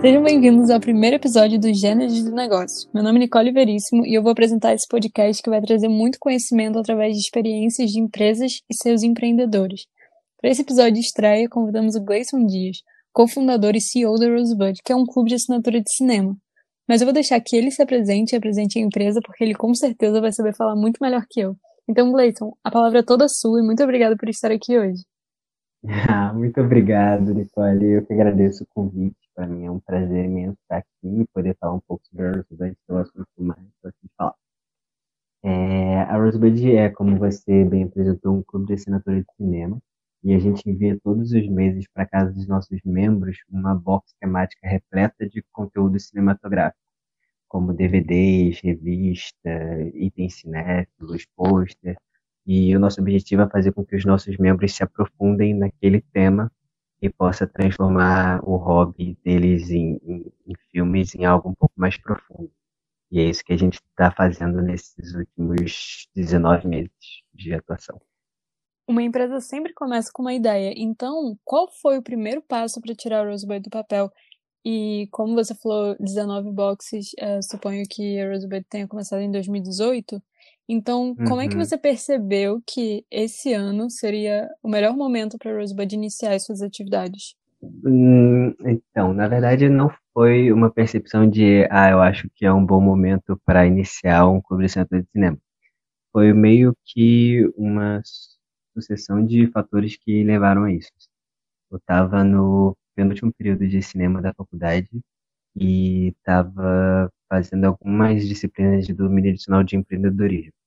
Sejam bem-vindos ao primeiro episódio do Gênesis do Negócio. Meu nome é Nicole Veríssimo e eu vou apresentar esse podcast que vai trazer muito conhecimento através de experiências de empresas e seus empreendedores. Para esse episódio de estreia, convidamos o Gleison Dias, cofundador e CEO da Rosebud, que é um clube de assinatura de cinema. Mas eu vou deixar que ele se apresente e apresente a empresa, porque ele com certeza vai saber falar muito melhor que eu. Então, Gleison, a palavra é toda sua e muito obrigada por estar aqui hoje. Ah, muito obrigado, Nicole. Eu que agradeço o convite. Para mim é um prazer imenso estar aqui e poder falar um pouco sobre a Rosebud, que é o assunto mais gosto de falar. É, a Rosebud é, como você bem apresentou, um clube de assinatura de cinema e a gente envia todos os meses para casa dos nossos membros uma box temática repleta de conteúdo cinematográfico, como DVDs, revista, itens cinéfilos, pôster. E o nosso objetivo é fazer com que os nossos membros se aprofundem naquele tema e possa transformar o hobby deles em, em, em filmes em algo um pouco mais profundo. E é isso que a gente está fazendo nesses últimos 19 meses de atuação. Uma empresa sempre começa com uma ideia. Então, qual foi o primeiro passo para tirar o Rosebud do papel? E como você falou, 19 boxes, é, suponho que a Rosebud tenha começado em 2018. Então, como uhum. é que uhum. você percebeu que esse ano seria o melhor momento para a Rosebud iniciar as suas atividades? Hum, então, na verdade, não foi uma percepção de, ah, eu acho que é um bom momento para iniciar um clube de centro de cinema. Foi meio que uma sucessão de fatores que levaram a isso. Eu estava no penúltimo período de cinema da faculdade e estava fazendo algumas disciplinas de domínio adicional de empreendedorismo.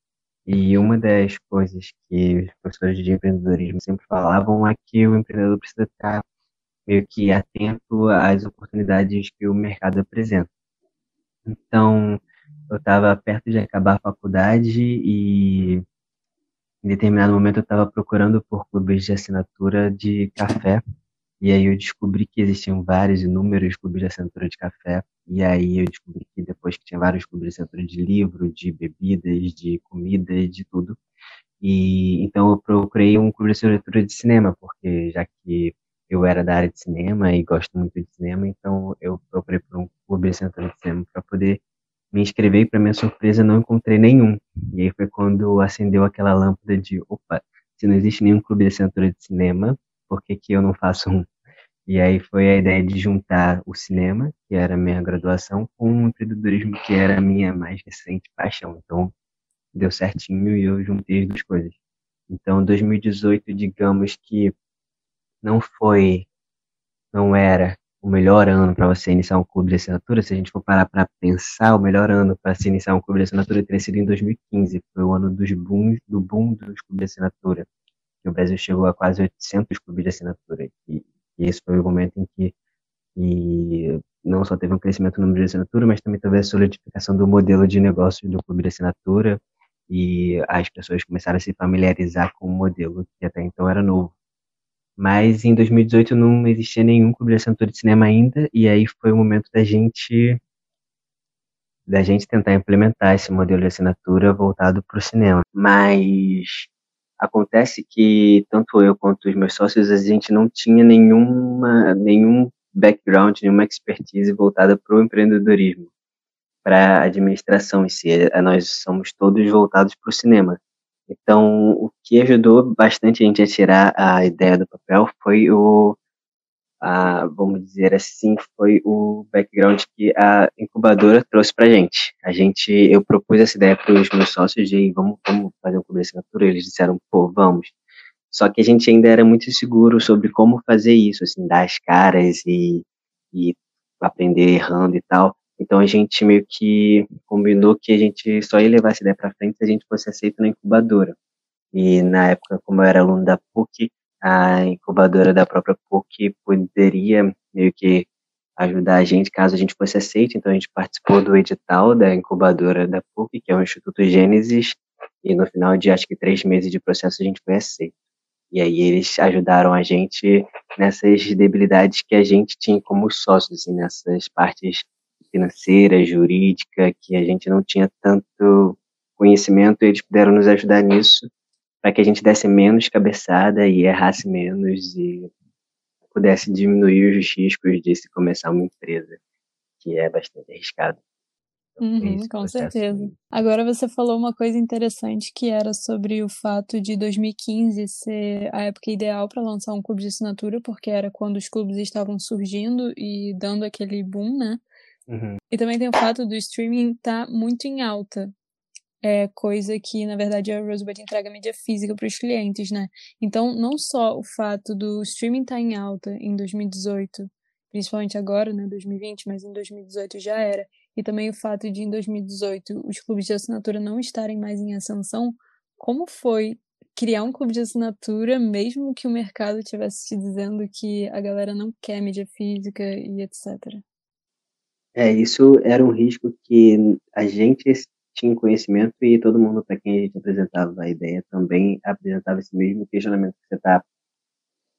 E uma das coisas que os professores de empreendedorismo sempre falavam é que o empreendedor precisa estar meio que atento às oportunidades que o mercado apresenta. Então, eu estava perto de acabar a faculdade e em determinado momento eu estava procurando por clubes de assinatura de café e aí eu descobri que existiam vários inúmeros clubes de assinatura de café. E aí eu descobri que depois que tinha vários clubes de assinatura de livro, de bebidas, de comida, de tudo. E então eu procurei um clube de assinatura de cinema, porque já que eu era da área de cinema e gosto muito de cinema, então eu procurei por um clube de assinatura de cinema para poder me inscrever e para minha surpresa não encontrei nenhum. E aí foi quando acendeu aquela lâmpada de, opa, se não existe nenhum clube de assinatura de cinema, por que, que eu não faço um? E aí foi a ideia de juntar o cinema, que era a minha graduação, com o empreendedorismo, que era a minha mais recente paixão. Então, deu certinho e eu juntei as duas coisas. Então, 2018, digamos que não foi, não era o melhor ano para você iniciar um clube de assinatura. Se a gente for parar para pensar, o melhor ano para se iniciar um clube de assinatura teria sido em 2015. Foi o ano dos booms, do boom dos clubes de assinatura. o Brasil chegou a quase 800 clubes de assinatura. E e esse foi o momento em que, que não só teve um crescimento no número de assinatura, mas também teve a solidificação do modelo de negócio do clube de assinatura e as pessoas começaram a se familiarizar com o modelo que até então era novo. Mas em 2018 não existia nenhum clube de assinatura de cinema ainda, e aí foi o momento da gente da gente tentar implementar esse modelo de assinatura voltado para o cinema. Mas Acontece que tanto eu quanto os meus sócios, a gente não tinha nenhuma, nenhum background, nenhuma expertise voltada para o empreendedorismo, para a administração em si. É, nós somos todos voltados para o cinema. Então, o que ajudou bastante a gente a tirar a ideia do papel foi o, a, vamos dizer assim, foi o background que a incubadora trouxe para gente. A gente, eu propus essa ideia para os meus sócios de vamos, vamos fazer um clube de. Eles disseram, pô, vamos. Só que a gente ainda era muito seguro sobre como fazer isso, assim, dar as caras e, e aprender errando e tal. Então a gente meio que combinou que a gente só ia levar essa ideia para frente se a gente fosse aceito na incubadora. E na época, como eu era aluno da PUC, a incubadora da própria PUC poderia meio que ajudar a gente caso a gente fosse aceito. Então a gente participou do edital da incubadora da PUC, que é o Instituto Gênesis, e no final de acho que três meses de processo a gente foi aceito. E aí eles ajudaram a gente nessas debilidades que a gente tinha como sócios, assim, nessas partes financeira, jurídica, que a gente não tinha tanto conhecimento, eles puderam nos ajudar nisso para que a gente desse menos cabeçada e errasse menos e pudesse diminuir os riscos de se começar uma empresa, que é bastante arriscado. Então, uhum, com certeza. Agora você falou uma coisa interessante que era sobre o fato de 2015 ser a época ideal para lançar um clube de assinatura, porque era quando os clubes estavam surgindo e dando aquele boom, né? Uhum. E também tem o fato do streaming estar tá muito em alta. É coisa que, na verdade, a Rosebud entrega mídia física para os clientes, né? Então, não só o fato do streaming estar tá em alta em 2018, principalmente agora, né, 2020, mas em 2018 já era, e também o fato de em 2018 os clubes de assinatura não estarem mais em ascensão, como foi criar um clube de assinatura, mesmo que o mercado estivesse te dizendo que a galera não quer mídia física e etc. É, isso era um risco que a gente tinha conhecimento e todo mundo para quem a gente apresentava a ideia também apresentava esse mesmo questionamento que você está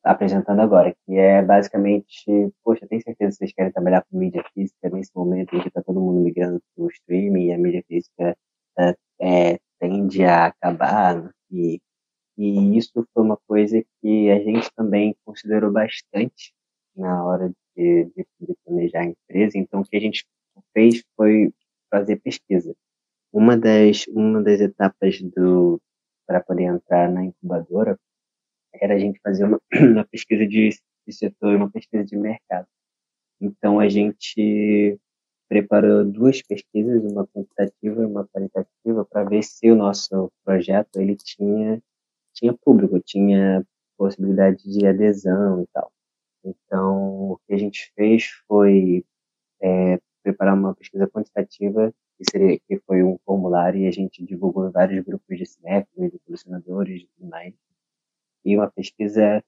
apresentando agora, que é basicamente, poxa, tem certeza que vocês querem trabalhar com mídia física nesse momento em que está todo mundo migrando para o streaming e a mídia física é, é, tende a acabar e, e isso foi uma coisa que a gente também considerou bastante na hora de, de, de planejar a empresa, então o que a gente fez foi fazer pesquisa. Uma das, uma das etapas do para poder entrar na incubadora era a gente fazer uma, uma pesquisa de, de setor, uma pesquisa de mercado. Então a gente preparou duas pesquisas, uma quantitativa e uma qualitativa, para ver se o nosso projeto ele tinha tinha público, tinha possibilidade de adesão e tal. Então o que a gente fez foi é, preparar uma pesquisa quantitativa que seria que foi um formulário e a gente divulgou em vários grupos de cinéfilos, de colecionadores e tudo mais e uma pesquisa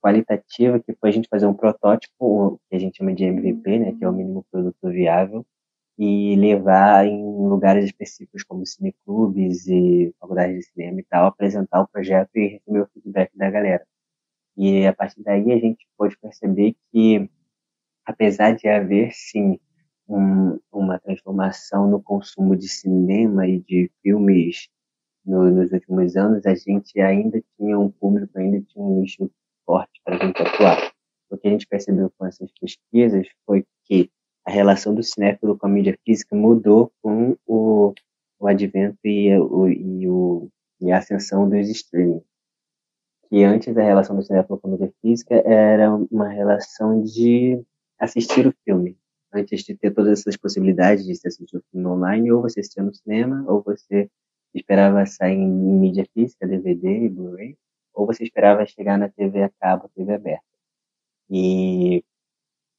qualitativa, que foi a gente fazer um protótipo, que a gente chama de MVP, né, que é o mínimo produto viável, e levar em lugares específicos como cineclubes e faculdades de cinema e tal, apresentar o projeto e receber o feedback da galera. E a partir daí a gente pôde perceber que, apesar de haver, sim, um, uma transformação no consumo de cinema e de filmes no, nos últimos anos, a gente ainda tinha um público, ainda tinha um nicho forte para a gente atuar. O que a gente percebeu com essas pesquisas foi que a relação do cinéfilo com a mídia física mudou com o, o advento e, o, e, o, e a ascensão dos streaming. Que antes a relação do cinéfilo com a mídia física era uma relação de assistir o filme. Antes de ter todas essas possibilidades de assistir o filme online, ou você assistia no cinema, ou você esperava sair em mídia física, DVD e Blu-ray, ou você esperava chegar na TV a cabo, TV aberta. E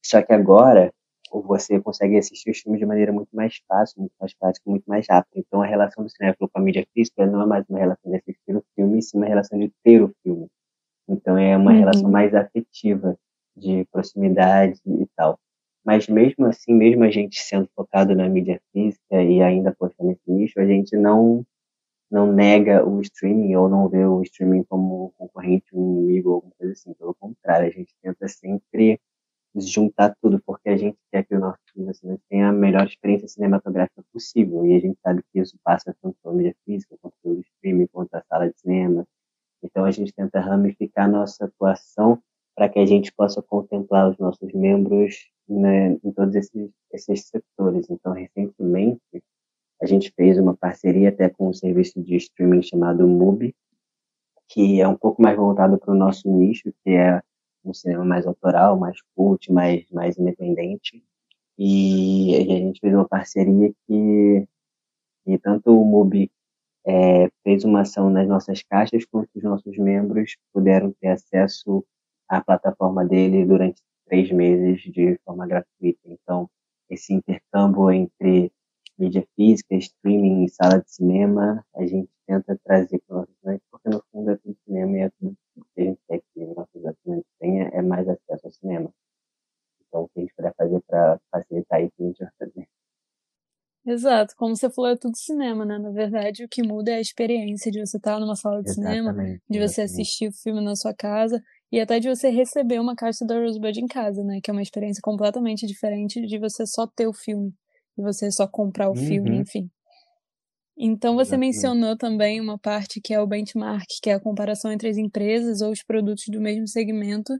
só que agora você consegue assistir os filmes de maneira muito mais fácil, muito mais prática, muito mais rápida. Então a relação do cinema com a mídia física não é mais uma relação de assistir o filme, sim uma relação de ter o filme. Então é uma uhum. relação mais afetiva, de proximidade e tal. Mas mesmo assim, mesmo a gente sendo focado na mídia física e ainda postando nesse nicho, a gente não não nega o streaming ou não vê o streaming como concorrente, um inimigo ou alguma coisa assim. Pelo contrário, a gente tenta sempre juntar tudo, porque a gente quer que o nosso filme assim, tenha a melhor experiência cinematográfica possível. E a gente sabe que isso passa tanto pela mídia física, quanto pelo streaming, quanto a sala de cinema. Então a gente tenta ramificar nossa atuação para que a gente possa contemplar os nossos membros né, em todos esses, esses setores. Então, recentemente, a gente fez uma parceria até com um serviço de streaming chamado Mubi, que é um pouco mais voltado para o nosso nicho, que é um cinema mais autoral, mais cult, mais, mais independente. E a gente fez uma parceria que, que tanto o Mubi é, fez uma ação nas nossas caixas, quanto os nossos membros puderam ter acesso à plataforma dele durante três meses de forma gratuita. Então, esse intercâmbio entre mídia física, streaming e sala de cinema, a gente tenta trazer para os assinantes, porque no fundo é tudo cinema e é tudo que a gente quer que os nossos assinantes tenham é mais acesso ao cinema. Então, o que a gente puder fazer para facilitar isso, a gente vai fazer. Exato, como você falou, é tudo cinema, né? Na verdade, o que muda é a experiência de você estar numa sala de exatamente, cinema, de você exatamente. assistir o filme na sua casa e até de você receber uma caixa da Rosebud em casa, né? Que é uma experiência completamente diferente de você só ter o filme e você só comprar o uhum. filme, enfim. Então você Exatamente. mencionou também uma parte que é o benchmark, que é a comparação entre as empresas ou os produtos do mesmo segmento.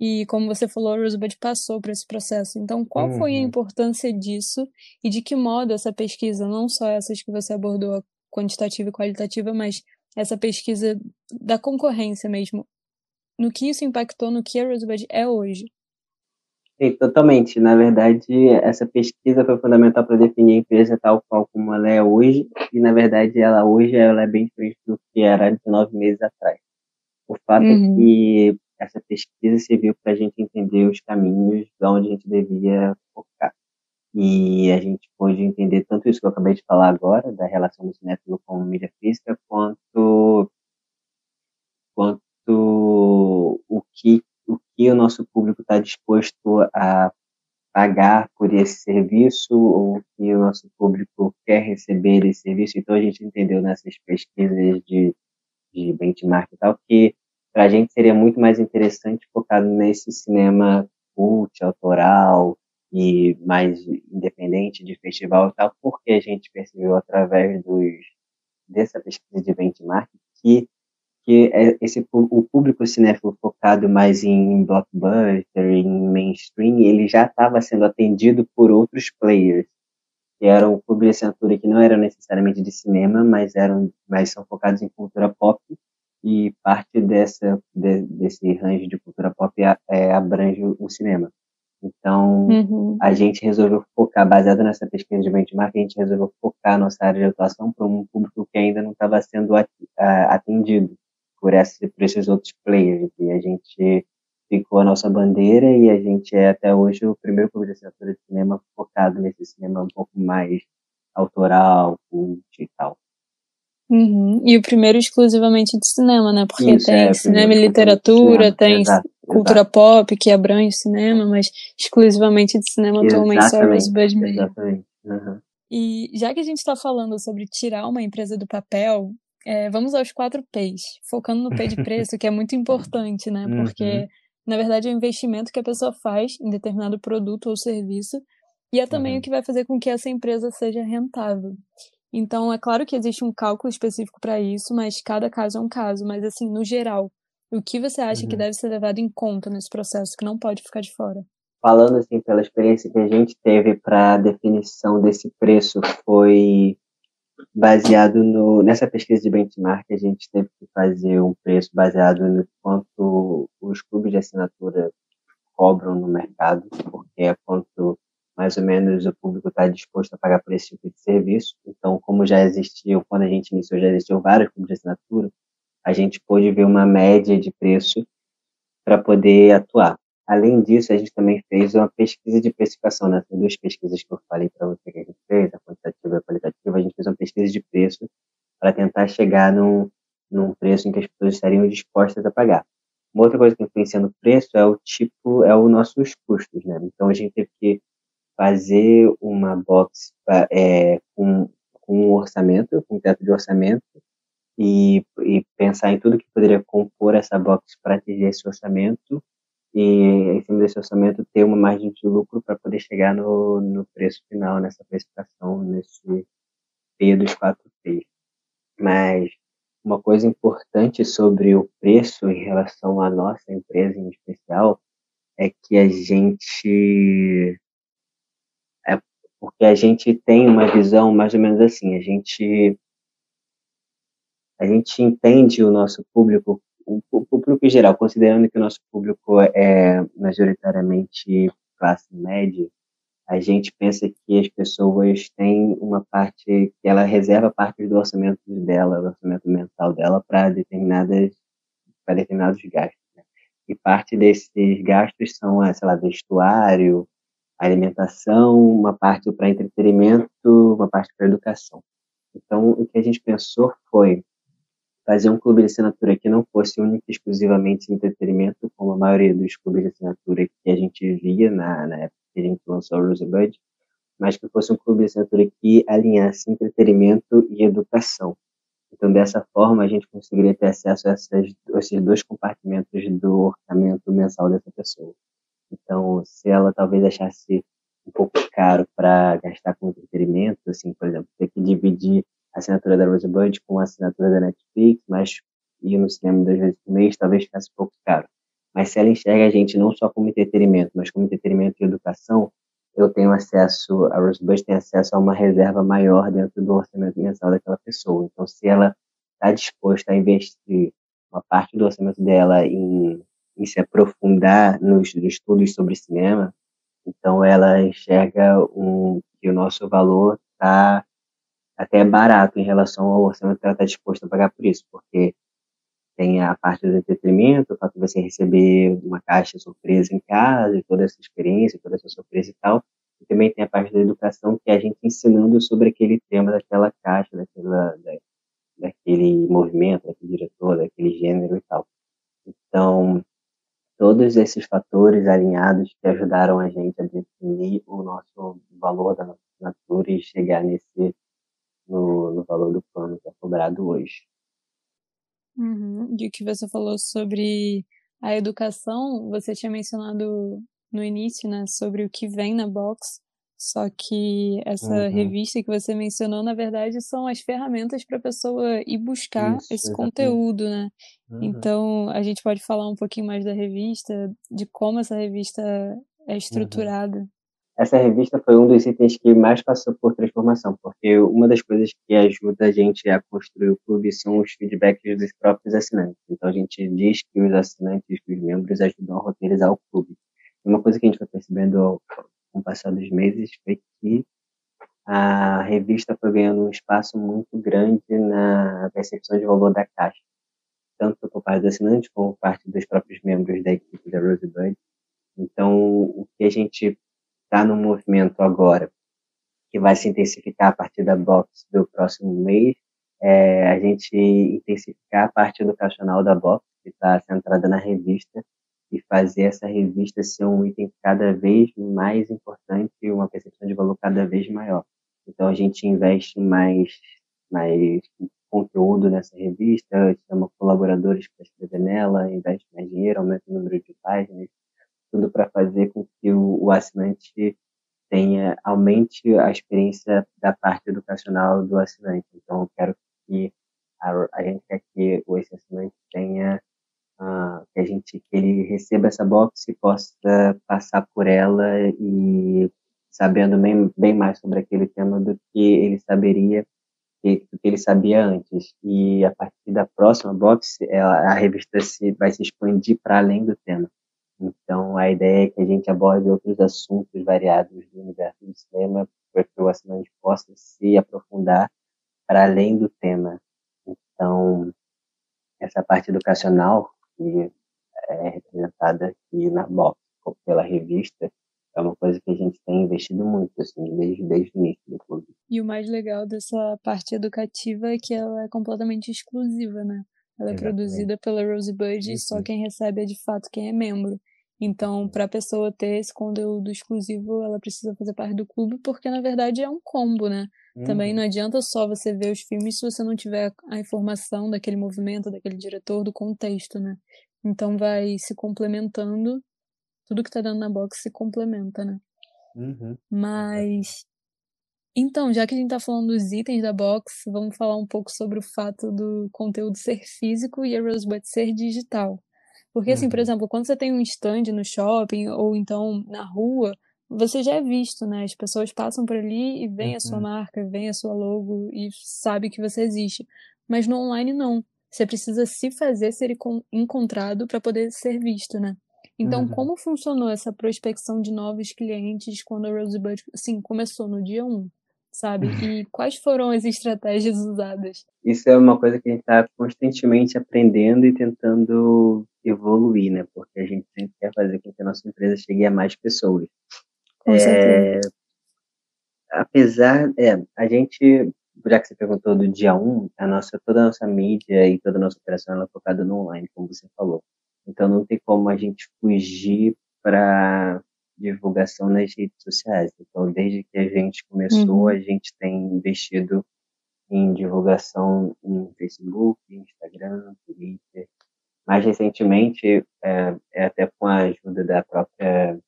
E como você falou, a Rosebud passou por esse processo. Então, qual uhum. foi a uhum. importância disso e de que modo essa pesquisa, não só essas que você abordou, quantitativa e qualitativa, mas essa pesquisa da concorrência mesmo, no que isso impactou no que a Rosebud é hoje? Sim, totalmente. Na verdade, essa pesquisa foi fundamental para definir a empresa tal qual como ela é hoje, e na verdade ela hoje ela é bem diferente do que era 19 meses atrás. O fato é uhum. é que essa pesquisa serviu para a gente entender os caminhos de onde a gente devia focar. E a gente pôde entender tanto isso que eu acabei de falar agora, da relação do cinéfilo com a mídia física, quanto, quanto o que o que o nosso público está disposto a pagar por esse serviço ou o que o nosso público quer receber esse serviço. Então a gente entendeu nessas pesquisas de, de benchmark e tal que para a gente seria muito mais interessante focado nesse cinema cult, autoral e mais independente de festival e tal, porque a gente percebeu através dos, dessa pesquisa de benchmark que que é esse o público cinéfilo focado mais em blockbuster, em mainstream, ele já estava sendo atendido por outros players, que eram o clube de assinatura que não eram necessariamente de cinema, mas eram mas são focados em cultura pop e parte dessa de, desse range de cultura pop é, abrange o cinema. Então, uhum. a gente resolveu focar, baseado nessa pesquisa de benchmark, a gente resolveu focar nossa área de atuação para um público que ainda não estava sendo atendido por, essa, por esses outros players. E a gente ficou a nossa bandeira e a gente é até hoje o primeiro clube de assinatura de cinema focado nesse cinema um pouco mais autoral, cult e tal. Uhum. E o primeiro exclusivamente de cinema, né? Porque Isso, tem é, cinema e literatura, cinema. tem exato, cultura exato. pop que abrange cinema, mas exclusivamente de cinema atualmente só mesmo. Exatamente. Uhum. E já que a gente está falando sobre tirar uma empresa do papel, é, vamos aos quatro P's, focando no P de preço, que é muito importante, né? Porque, uhum. na verdade, é o investimento que a pessoa faz em determinado produto ou serviço e é também uhum. o que vai fazer com que essa empresa seja rentável. Então, é claro que existe um cálculo específico para isso, mas cada caso é um caso. Mas, assim, no geral, o que você acha uhum. que deve ser levado em conta nesse processo, que não pode ficar de fora? Falando, assim, pela experiência que a gente teve para a definição desse preço, foi baseado no, nessa pesquisa de benchmark, a gente teve que fazer um preço baseado no quanto os clubes de assinatura cobram no mercado, porque é quanto mais ou menos o público está disposto a pagar por esse tipo de serviço. Então, como já existiu, quando a gente iniciou, já existiam vários clubes de assinatura, a gente pôde ver uma média de preço para poder atuar. Além disso, a gente também fez uma pesquisa de precificação, né? duas pesquisas que eu falei para você que a gente fez, a quantitativa e a qualitativa, a gente fez uma pesquisa de preço para tentar chegar num, num preço em que as pessoas estariam dispostas a pagar. Uma outra coisa que influencia no preço é o tipo, é os nossos custos, né? Então a gente teve que fazer uma box é, com, com um orçamento, com um teto de orçamento, e, e pensar em tudo que poderia compor essa box para atingir esse orçamento e em cima desse orçamento ter uma margem de lucro para poder chegar no, no preço final, nessa precificação, nesse P dos 4P. Mas uma coisa importante sobre o preço em relação à nossa empresa em especial é que a gente é porque a gente tem uma visão mais ou menos assim, a gente a gente entende o nosso público o, o público em geral, considerando que o nosso público é majoritariamente classe média, a gente pensa que as pessoas têm uma parte que ela reserva parte do orçamento dela, do orçamento mensal dela para determinadas para determinados gastos. Né? E parte desses gastos são, sei lá, vestuário, alimentação, uma parte para entretenimento, uma parte para educação. Então, o que a gente pensou foi fazer um clube de assinatura que não fosse único e exclusivamente entretenimento, como a maioria dos clubes de assinatura que a gente via na, na época que a gente lançou o Rosebud, mas que fosse um clube de assinatura que alinhasse entretenimento e educação. Então, dessa forma, a gente conseguiria ter acesso a, essas, a esses dois compartimentos do orçamento mensal dessa pessoa. Então, se ela talvez achasse um pouco caro para gastar com entretenimento, assim, por exemplo, ter que dividir assinatura da Rosebud com a assinatura da Netflix, mas ir no cinema duas vezes por mês talvez ficasse um pouco caro. mas se ela enxerga a gente não só como entretenimento, mas como entretenimento e educação, eu tenho acesso, a Rosebud tem acesso a uma reserva maior dentro do orçamento mensal daquela pessoa. Então, se ela está disposta a investir uma parte do orçamento dela em, em se aprofundar nos, nos, estudos sobre cinema, então ela enxerga um, que o nosso valor está até barato em relação ao orçamento que ela está disposta a pagar por isso, porque tem a parte do entretenimento, o fato de você receber uma caixa surpresa em casa, e toda essa experiência, toda essa surpresa e tal. E também tem a parte da educação, que é a gente ensinando sobre aquele tema daquela caixa, daquela, da, daquele movimento, daquele diretor, daquele gênero e tal. Então, todos esses fatores alinhados que ajudaram a gente a definir o nosso valor da nossa assinatura e chegar nesse no, no valor do plano que é cobrado hoje. Uhum. De que você falou sobre a educação, você tinha mencionado no início, né, sobre o que vem na box. Só que essa uhum. revista que você mencionou, na verdade, são as ferramentas para a pessoa ir buscar Isso, esse exatamente. conteúdo, né? Uhum. Então, a gente pode falar um pouquinho mais da revista, de como essa revista é uhum. estruturada. Essa revista foi um dos itens que mais passou por transformação, porque uma das coisas que ajuda a gente a construir o clube são os feedbacks dos próprios assinantes. Então a gente diz que os assinantes, os membros ajudam a roteirizar o clube. Uma coisa que a gente foi percebendo com o passar dos meses foi que a revista foi ganhando um espaço muito grande na percepção de valor da caixa, tanto por parte dos assinantes como por parte dos próprios membros da equipe da Rosebud. Então, o que a gente está no movimento agora, que vai se intensificar a partir da box do próximo mês, é a gente intensificar a parte educacional da box, que está centrada na revista, e fazer essa revista ser um item cada vez mais importante e uma percepção de valor cada vez maior. Então a gente investe mais, mais conteúdo nessa revista, chama colaboradores para escrever nela, investe mais dinheiro, aumenta o número de páginas, tudo para fazer com que o, o, assinante tenha aumente a experiência da parte educacional do assinante. Então, eu quero que a, a gente quer que esse assinante tenha uh, que a gente que ele receba essa box e possa passar por ela e sabendo bem, bem mais sobre aquele tema do que ele saberia do que ele sabia antes. E a partir da próxima box, ela, a revista se, vai se expandir para além do tema. A ideia é que a gente aborde outros assuntos variados do universo do cinema, para que o assinante possa se aprofundar para além do tema. Então, essa parte educacional, que é representada aqui na box pela revista, é uma coisa que a gente tem investido muito, assim, desde, desde o início do clube. E o mais legal dessa parte educativa é que ela é completamente exclusiva, né? Ela é Exatamente. produzida pela Rosebud e só quem recebe é de fato quem é membro. Então, para a pessoa ter esse conteúdo exclusivo, ela precisa fazer parte do clube, porque na verdade é um combo, né? Uhum. Também não adianta só você ver os filmes se você não tiver a informação daquele movimento, daquele diretor, do contexto, né? Então vai se complementando, tudo que tá dando na box se complementa, né? Uhum. Mas. Então, já que a gente tá falando dos itens da box, vamos falar um pouco sobre o fato do conteúdo ser físico e a Rosebud ser digital. Porque, assim, por uhum. exemplo, quando você tem um stand no shopping ou então na rua, você já é visto, né? As pessoas passam por ali e veem a sua uhum. marca, veem a sua logo e sabe que você existe. Mas no online, não. Você precisa se fazer ser encontrado para poder ser visto, né? Então, uhum. como funcionou essa prospecção de novos clientes quando a Rosebud, assim, começou no dia 1? sabe? E quais foram as estratégias usadas? Isso é uma coisa que a gente está constantemente aprendendo e tentando evoluir, né? Porque a gente sempre quer fazer com que a nossa empresa chegue a mais pessoas. Com é, apesar, é, a gente, já que você perguntou do dia 1, a nossa, toda a nossa mídia e toda a nossa operação é focada no online, como você falou. Então não tem como a gente fugir para divulgação nas redes sociais. Então, desde que a gente começou, uhum. a gente tem investido em divulgação em Facebook, Instagram, Twitter. Mais recentemente, é, é até com a ajuda da própria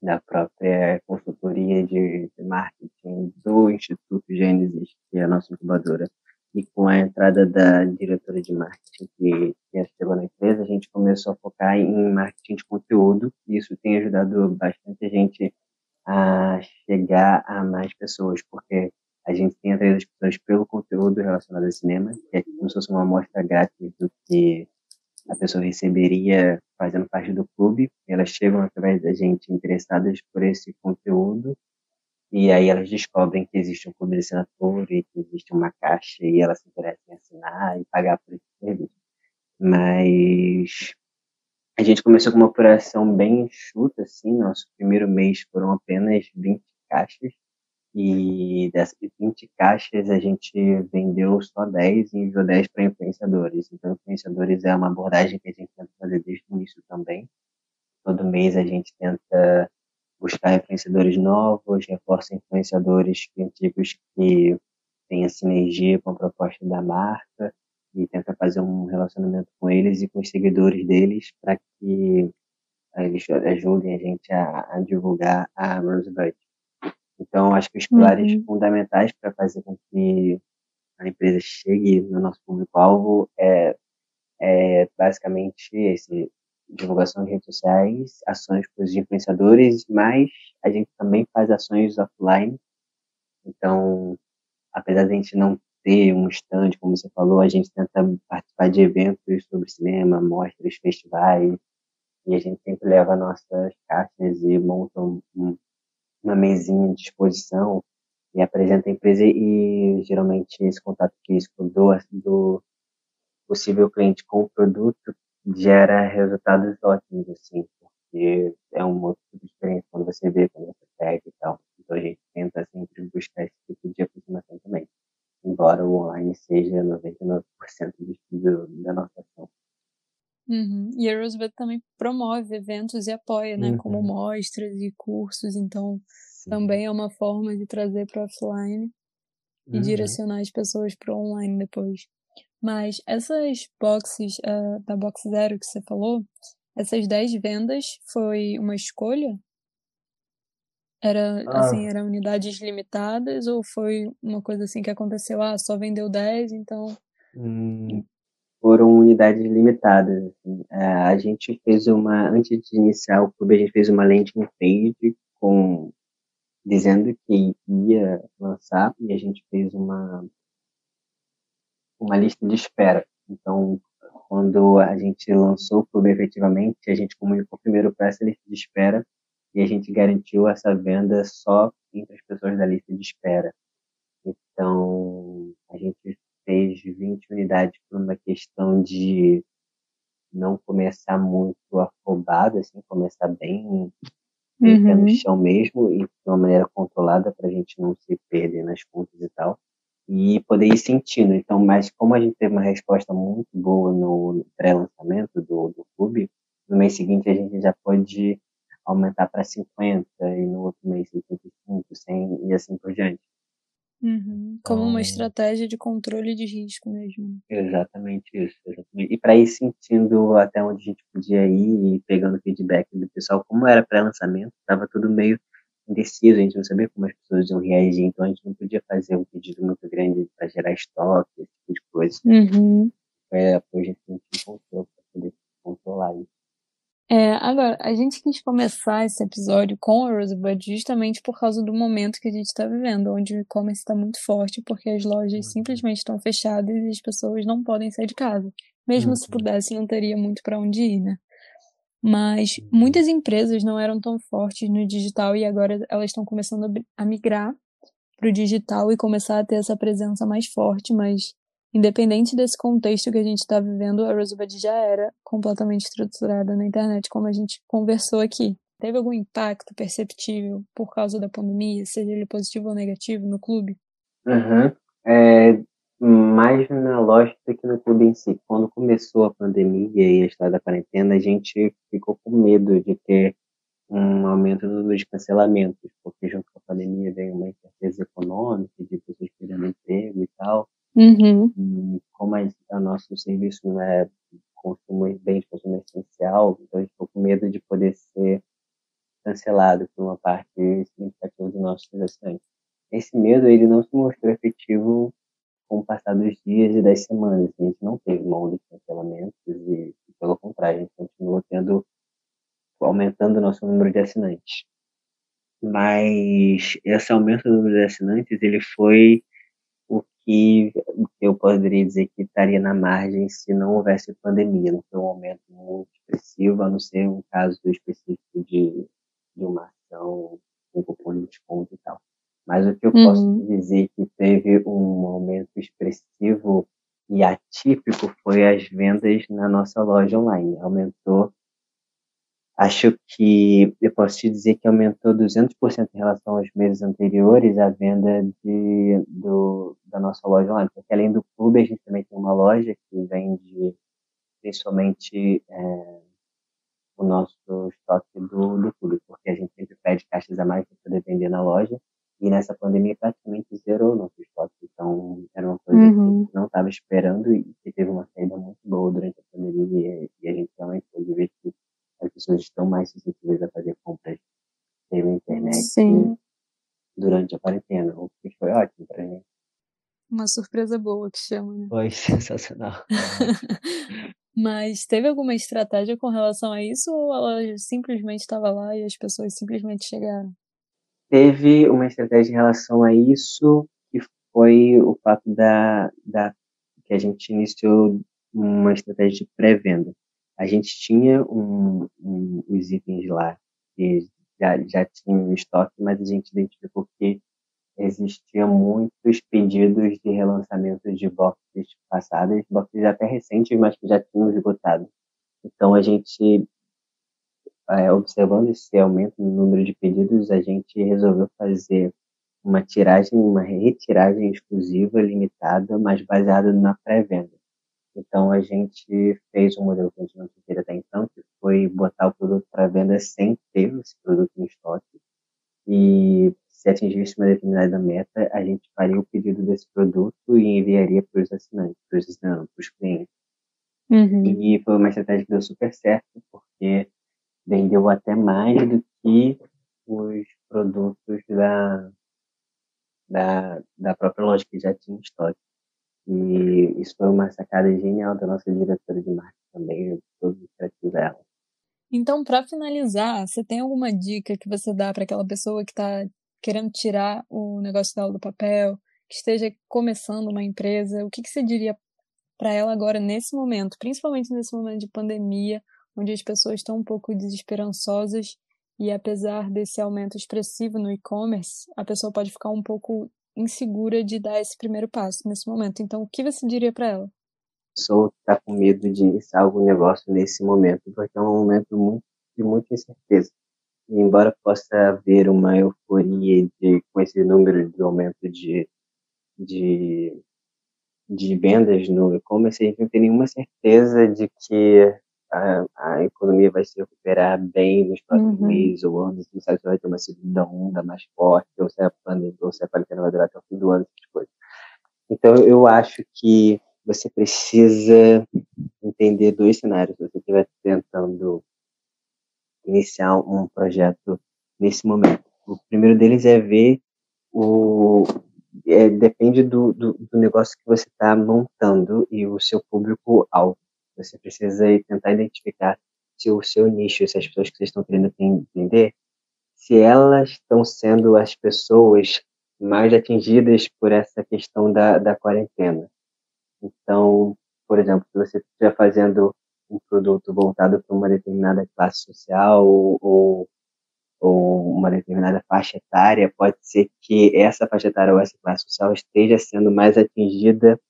da própria consultoria de, de marketing do Instituto Gênesis, que é a nossa incubadora, e com a entrada da diretora de marketing que, que chegou na empresa, a gente começou a focar em marketing de conteúdo e isso tem ajudado bastante a gente a chegar a mais pessoas, porque a gente tem atraído as pessoas pelo conteúdo relacionado ao cinema, que é como se fosse uma amostra grátis do que a pessoa receberia fazendo parte do clube. Elas chegam através da gente interessadas por esse conteúdo e aí elas descobrem que existe um clube de assinatura e que existe uma caixa e elas se interessam em assinar e pagar por esse serviço. Mas a gente começou com uma operação bem enxuta, assim, nosso primeiro mês foram apenas 20 caixas e dessas 20 caixas a gente vendeu só 10 e enviou 10 para influenciadores. Então, influenciadores é uma abordagem que a gente tenta fazer desde o início também. Todo mês a gente tenta buscar influenciadores novos, reforça influenciadores antigos que tenham sinergia com a proposta da marca e tenta fazer um relacionamento com eles e com os seguidores deles para que eles ajudem a gente a, a divulgar a Rosebud. Então, acho que os pilares uhum. fundamentais para fazer com que a empresa chegue no nosso público-alvo é, é basicamente esse divulgação de redes sociais, ações com os influenciadores, mas a gente também faz ações offline. Então, apesar de a gente não ter um stand, como você falou, a gente tenta participar de eventos sobre cinema, mostras, festivais, e a gente sempre leva nossas caixas e monta um, uma mesinha de exposição e apresenta a empresa e geralmente esse contato físico do, do possível cliente com o produto gera resultados ótimos, assim, porque é um outro tipo de experiência quando você vê, quando você pega e tal. Então a gente tenta sempre buscar esse tipo de aproximação também, embora o online seja 99% do, da nossa ação. Uhum. E a Roosevelt também promove eventos e apoia, né? Uhum. Como mostras e cursos, então Sim. também é uma forma de trazer para offline e uhum. direcionar as pessoas para online depois. Mas essas boxes uh, da Box Zero que você falou, essas 10 vendas foi uma escolha? Era ah. assim, eram unidades limitadas ou foi uma coisa assim que aconteceu, ah, só vendeu 10, então hum, foram unidades limitadas. Assim. É, a gente fez uma, antes de iniciar o clube, a gente fez uma landing page com dizendo que ia lançar e a gente fez uma uma lista de espera. Então, quando a gente lançou o clube efetivamente, a gente comunicou primeiro para essa lista de espera e a gente garantiu essa venda só entre as pessoas da lista de espera. Então, a gente fez 20 unidades por uma questão de não começar muito afobado, assim, começar bem, bem uhum. no chão mesmo e de uma maneira controlada para a gente não se perder nas contas e tal e poder ir sentindo. Então, mas como a gente teve uma resposta muito boa no pré-lançamento do, do clube, no mês seguinte a gente já pode aumentar para 50 e no outro mês 75, 100 e assim por diante. Uhum. Como uma então estratégia de controle de risco mesmo. Exatamente isso. Exatamente. E para ir sentindo até onde a gente podia ir e pegando feedback do pessoal, como era pré-lançamento, estava tudo meio indeciso, a gente não sabia como as pessoas iam reagir, então a gente não podia fazer um pedido muito grande para gerar estoque, esse tipo de coisa. Uhum. É, a gente encontrou para poder controlar isso. É, agora, a gente quis começar esse episódio com a Rosebud justamente por causa do momento que a gente está vivendo, onde o e-commerce está muito forte, porque as lojas uhum. simplesmente estão fechadas e as pessoas não podem sair de casa. Mesmo uhum. se pudessem, não teria muito para onde ir, né? Mas muitas empresas não eram tão fortes no digital e agora elas estão começando a migrar para o digital e começar a ter essa presença mais forte, mas independente desse contexto que a gente está vivendo, a Rosebud já era completamente estruturada na internet, como a gente conversou aqui. Teve algum impacto perceptível por causa da pandemia, seja ele positivo ou negativo, no clube? Uhum. É, mais na lógica que no clube em si. Quando começou a pandemia e a história da quarentena, a gente ficou com medo de ter um aumento de cancelamentos, porque junto com a pandemia veio uma incerteza econômica, de pessoas perdendo emprego e tal. Uhum. E como o nosso serviço não é consumo, bem de consumo essencial, então a gente ficou com medo de poder ser cancelado por uma parte significativa do nosso transações. Esse medo ele não se mostrou efetivo com o passar dos dias e das semanas. A gente não teve onda de cancelamentos e, pelo contrário, a gente continuou tendo, aumentando o nosso número de assinantes. Mas esse aumento do número de assinantes, ele foi que eu poderia dizer que estaria na margem se não houvesse pandemia. Não foi um aumento muito expressivo, a não ser um caso específico de, de uma ação com cupom de desconto e tal. Mas o que eu uhum. posso dizer que teve um aumento expressivo e atípico foi as vendas na nossa loja online. Aumentou, acho que eu posso te dizer que aumentou 200% em relação aos meses anteriores a venda de, do, da nossa loja online. Porque além do clube, a gente também tem uma loja que vende principalmente é, o nosso estoque do, do clube, porque a gente sempre pede caixas a mais para poder vender na loja e nessa pandemia praticamente zerou nosso estoque. Então, era uma coisa uhum. que a gente não estava esperando e que teve uma saída muito boa durante a pandemia. E, a gente realmente pode ver que as pessoas estão mais suscetíveis a fazer compras pela internet Sim. durante a quarentena, o que foi ótimo para gente. Uma surpresa boa que chama, né? Foi sensacional. Mas teve alguma estratégia com relação a isso ou ela simplesmente estava lá e as pessoas simplesmente chegaram? teve uma estratégia em relação a isso, que foi o fato da, da que a gente iniciou uma estratégia de pré-venda. A gente tinha um, um, os itens lá que já, já tinham estoque, mas a gente identificou que existiam muitos pedidos de relançamento de boxes passadas, boxes até recentes, mas que já tinham esgotado. Então a gente é, observando esse aumento no número de pedidos, a gente resolveu fazer uma tiragem, uma retiragem exclusiva, limitada, mas baseada na pré-venda. Então, a gente fez um modelo que a gente não tinha até então, que foi botar o produto para venda sem ter esse produto em estoque. E se atingisse uma determinada meta, a gente faria o pedido desse produto e enviaria para os assinantes, para os, para os clientes. Uhum. E foi uma estratégia que deu super certo, porque vendeu até mais do que os produtos da, da, da própria loja que já tinha estoque. E isso foi uma sacada genial da nossa diretora de marketing também, todos os créditos dela. Então, para finalizar, você tem alguma dica que você dá para aquela pessoa que está querendo tirar o negócio dela do papel, que esteja começando uma empresa? O que, que você diria para ela agora nesse momento, principalmente nesse momento de pandemia, onde as pessoas estão um pouco desesperançosas e apesar desse aumento expressivo no e-commerce, a pessoa pode ficar um pouco insegura de dar esse primeiro passo nesse momento. Então, o que você diria para ela? A pessoa está com medo de iniciar algum negócio nesse momento, porque é um momento muito, de muita incerteza. E embora possa haver uma euforia de, com esse número de aumento de, de, de vendas no e-commerce, a gente não tem nenhuma certeza de que a, a economia vai se recuperar bem nos próximos uhum. meses ou anos, não sabe se vai ter uma segunda onda mais forte, ou se a pandemia, ou se a quarentena vai durar até o fim do ano, essas coisas. Então, eu acho que você precisa entender dois cenários. Se você estiver tentando iniciar um projeto nesse momento. O primeiro deles é ver o. É, depende do, do, do negócio que você está montando e o seu público-alvo. Você precisa tentar identificar se o seu nicho, se as pessoas que vocês estão querendo entender, se elas estão sendo as pessoas mais atingidas por essa questão da, da quarentena. Então, por exemplo, se você estiver fazendo um produto voltado para uma determinada classe social ou, ou uma determinada faixa etária, pode ser que essa faixa etária ou essa classe social esteja sendo mais atingida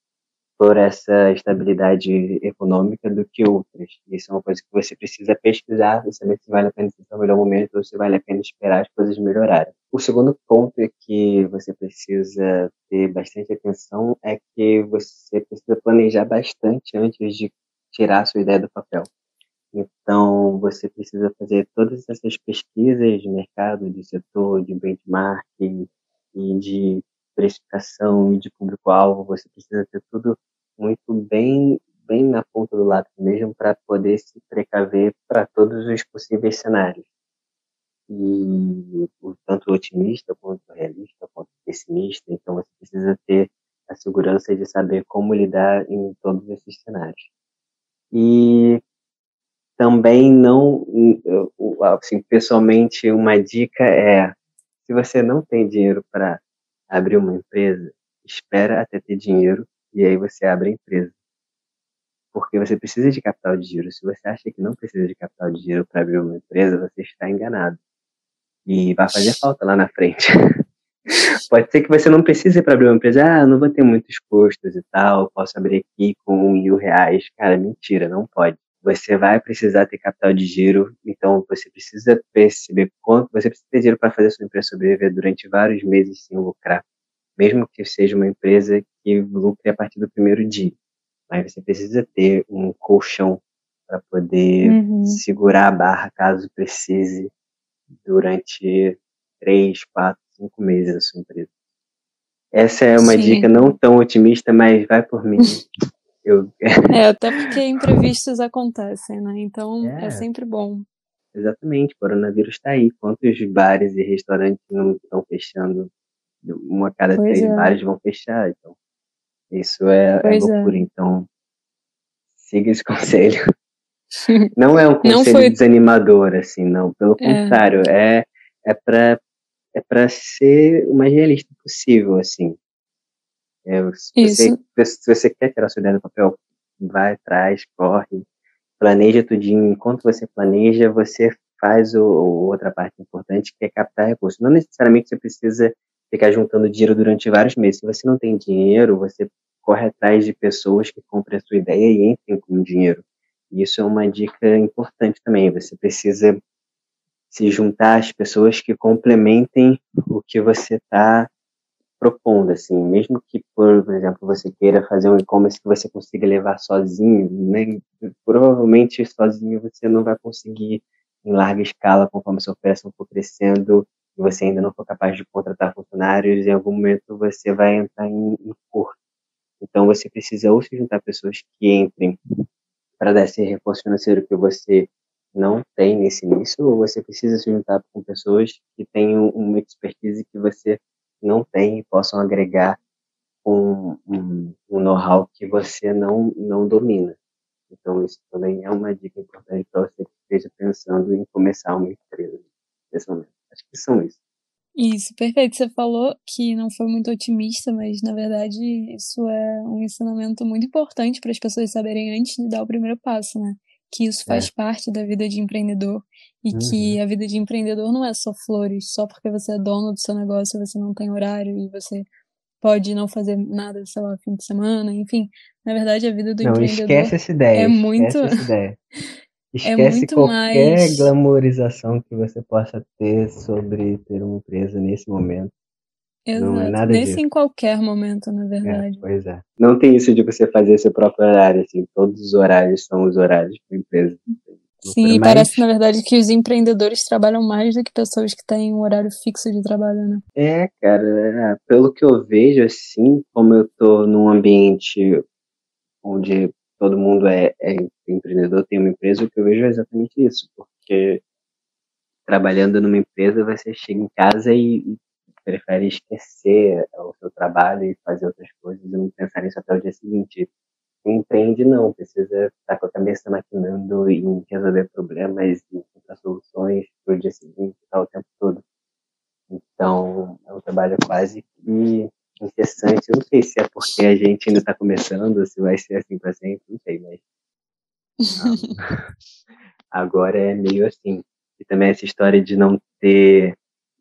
por essa estabilidade econômica do que outras. Isso é uma coisa que você precisa pesquisar para saber se vale a pena ser o melhor momento ou se vale a pena esperar as coisas melhorarem. O segundo ponto é que você precisa ter bastante atenção é que você precisa planejar bastante antes de tirar a sua ideia do papel. Então, você precisa fazer todas essas pesquisas de mercado, de setor, de benchmarking e de precificação e de público-alvo, você precisa ter tudo muito bem bem na ponta do lápis mesmo para poder se precaver para todos os possíveis cenários. E tanto otimista quanto realista, quanto pessimista, então você precisa ter a segurança de saber como lidar em todos esses cenários. E também não, assim, pessoalmente, uma dica é, se você não tem dinheiro para abrir uma empresa, espera até ter dinheiro e aí você abre a empresa. Porque você precisa de capital de giro. Se você acha que não precisa de capital de giro para abrir uma empresa, você está enganado. E vai fazer falta lá na frente. Pode ser que você não precise para abrir uma empresa. Ah, não vou ter muitos custos e tal. Posso abrir aqui com mil reais. Cara, mentira, não pode. Você vai precisar ter capital de giro. Então você precisa perceber quanto. Você precisa ter dinheiro para fazer sua empresa sobreviver durante vários meses sem lucrar. Mesmo que seja uma empresa que lucre a partir do primeiro dia. Mas você precisa ter um colchão para poder uhum. segurar a barra caso precise durante três, quatro, cinco meses da sua empresa. Essa é uma Sim. dica não tão otimista, mas vai por mim. Eu... é, até porque imprevistos acontecem, né? Então é, é sempre bom. Exatamente, o coronavírus está aí. Quantos bares e restaurantes não estão fechando? Uma cada pois três é. bares vão fechar, então isso é, é loucura. É. Então, siga esse conselho. Não é um conselho foi... desanimador, assim, não. Pelo é. contrário, é, é para é para ser o mais realista possível, assim. É, se, você, se você quer tirar sua ideia do papel, vai atrás, corre, planeja tudinho. Enquanto você planeja, você faz o, o, outra parte importante, que é captar recursos. Não necessariamente você precisa ficar juntando dinheiro durante vários meses. Se você não tem dinheiro, você corre atrás de pessoas que comprem a sua ideia e entrem com dinheiro. Isso é uma dica importante também. Você precisa se juntar às pessoas que complementem o que você está propondo, assim, mesmo que, por, por, exemplo, você queira fazer um e-commerce que você consiga levar sozinho, né, provavelmente sozinho você não vai conseguir em larga escala, conforme sua operação for crescendo e você ainda não for capaz de contratar funcionários, em algum momento você vai entrar em, em curto. Então você precisa ou se juntar pessoas que entrem para dar esse reforço financeiro que você não tem nesse início, ou você precisa se juntar com pessoas que tenham uma expertise que você não tem e possam agregar um, um, um know-how que você não, não domina. Então, isso também é uma dica importante para você que esteja pensando em começar uma empresa nesse momento. Acho que são isso. Isso, perfeito. Você falou que não foi muito otimista, mas na verdade isso é um ensinamento muito importante para as pessoas saberem antes de dar o primeiro passo, né? Que isso faz é. parte da vida de empreendedor e uhum. que a vida de empreendedor não é só flores, só porque você é dono do seu negócio, você não tem horário e você pode não fazer nada, sei lá, fim de semana, enfim. Na verdade, a vida do não, empreendedor esquece essa ideia, é muito essa ideia. É Esquece é qualquer mais... glamorização que você possa ter sobre ter uma empresa nesse momento. Exato. Não é nada Nesse disso. em qualquer momento, na é, verdade. É, pois é. Não tem isso de você fazer seu próprio horário, assim. Todos os horários são os horários da empresa. Sim, e parece, na verdade, que os empreendedores trabalham mais do que pessoas que têm um horário fixo de trabalho, né? É, cara. É, pelo que eu vejo, assim, como eu tô num ambiente onde todo mundo é, é empreendedor, tem uma empresa, o que eu vejo é exatamente isso, porque trabalhando numa empresa, você chega em casa e, e prefere esquecer o seu trabalho e fazer outras coisas e não pensar nisso até o dia seguinte. Quem empreende não, precisa estar com a cabeça maquinando em resolver problemas e encontrar soluções para o dia seguinte, tá, o tempo todo. Então, é um trabalho quase que interessante. Eu não sei se é porque a gente ainda está começando, se vai ser assim para sempre, não sei, mas. agora é meio assim. E também essa história de não ter,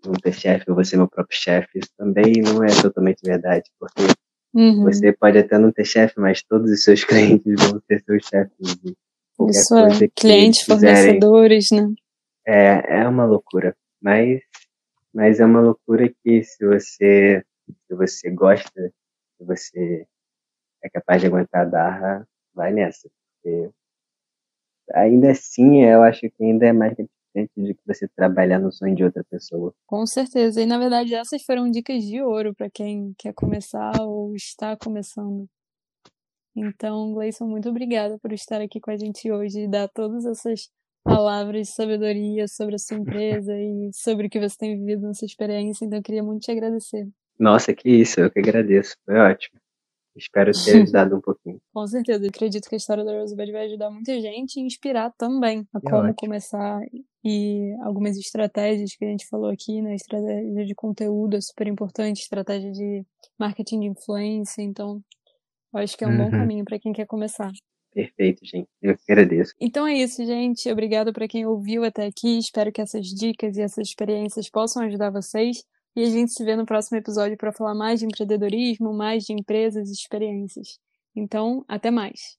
não ter chefe, ou você meu próprio chefe, isso também não é totalmente verdade, porque uhum. você pode até não ter chefe, mas todos os seus clientes vão ser seus chefes. Isso é, clientes, fornecedores, né? É, é uma loucura, mas, mas é uma loucura que se você se você gosta, se você é capaz de aguentar a barra, vai nessa. Porque ainda assim, eu acho que ainda é mais do que você trabalhar no sonho de outra pessoa. Com certeza. E na verdade, essas foram dicas de ouro para quem quer começar ou está começando. Então, Gleison, muito obrigada por estar aqui com a gente hoje e dar todas essas palavras de sabedoria sobre a sua empresa e sobre o que você tem vivido nessa experiência. Então, eu queria muito te agradecer. Nossa, que isso, eu que agradeço. Foi ótimo. Espero ter ajudado um pouquinho. Com certeza, eu acredito que a história da Rosebud vai ajudar muita gente e inspirar também a É como ótimo. começar e algumas estratégias que a gente falou aqui, né? Estratégia de conteúdo é super importante, estratégia de marketing de influência, então eu acho que é um bom Uhum. caminho para quem quer começar. Perfeito, gente. Eu que agradeço. Então é isso, gente. Obrigado para quem ouviu até aqui. Espero que essas dicas e essas experiências possam ajudar vocês. E a gente se vê no próximo episódio para falar mais de empreendedorismo, mais de empresas e experiências. Então, até mais.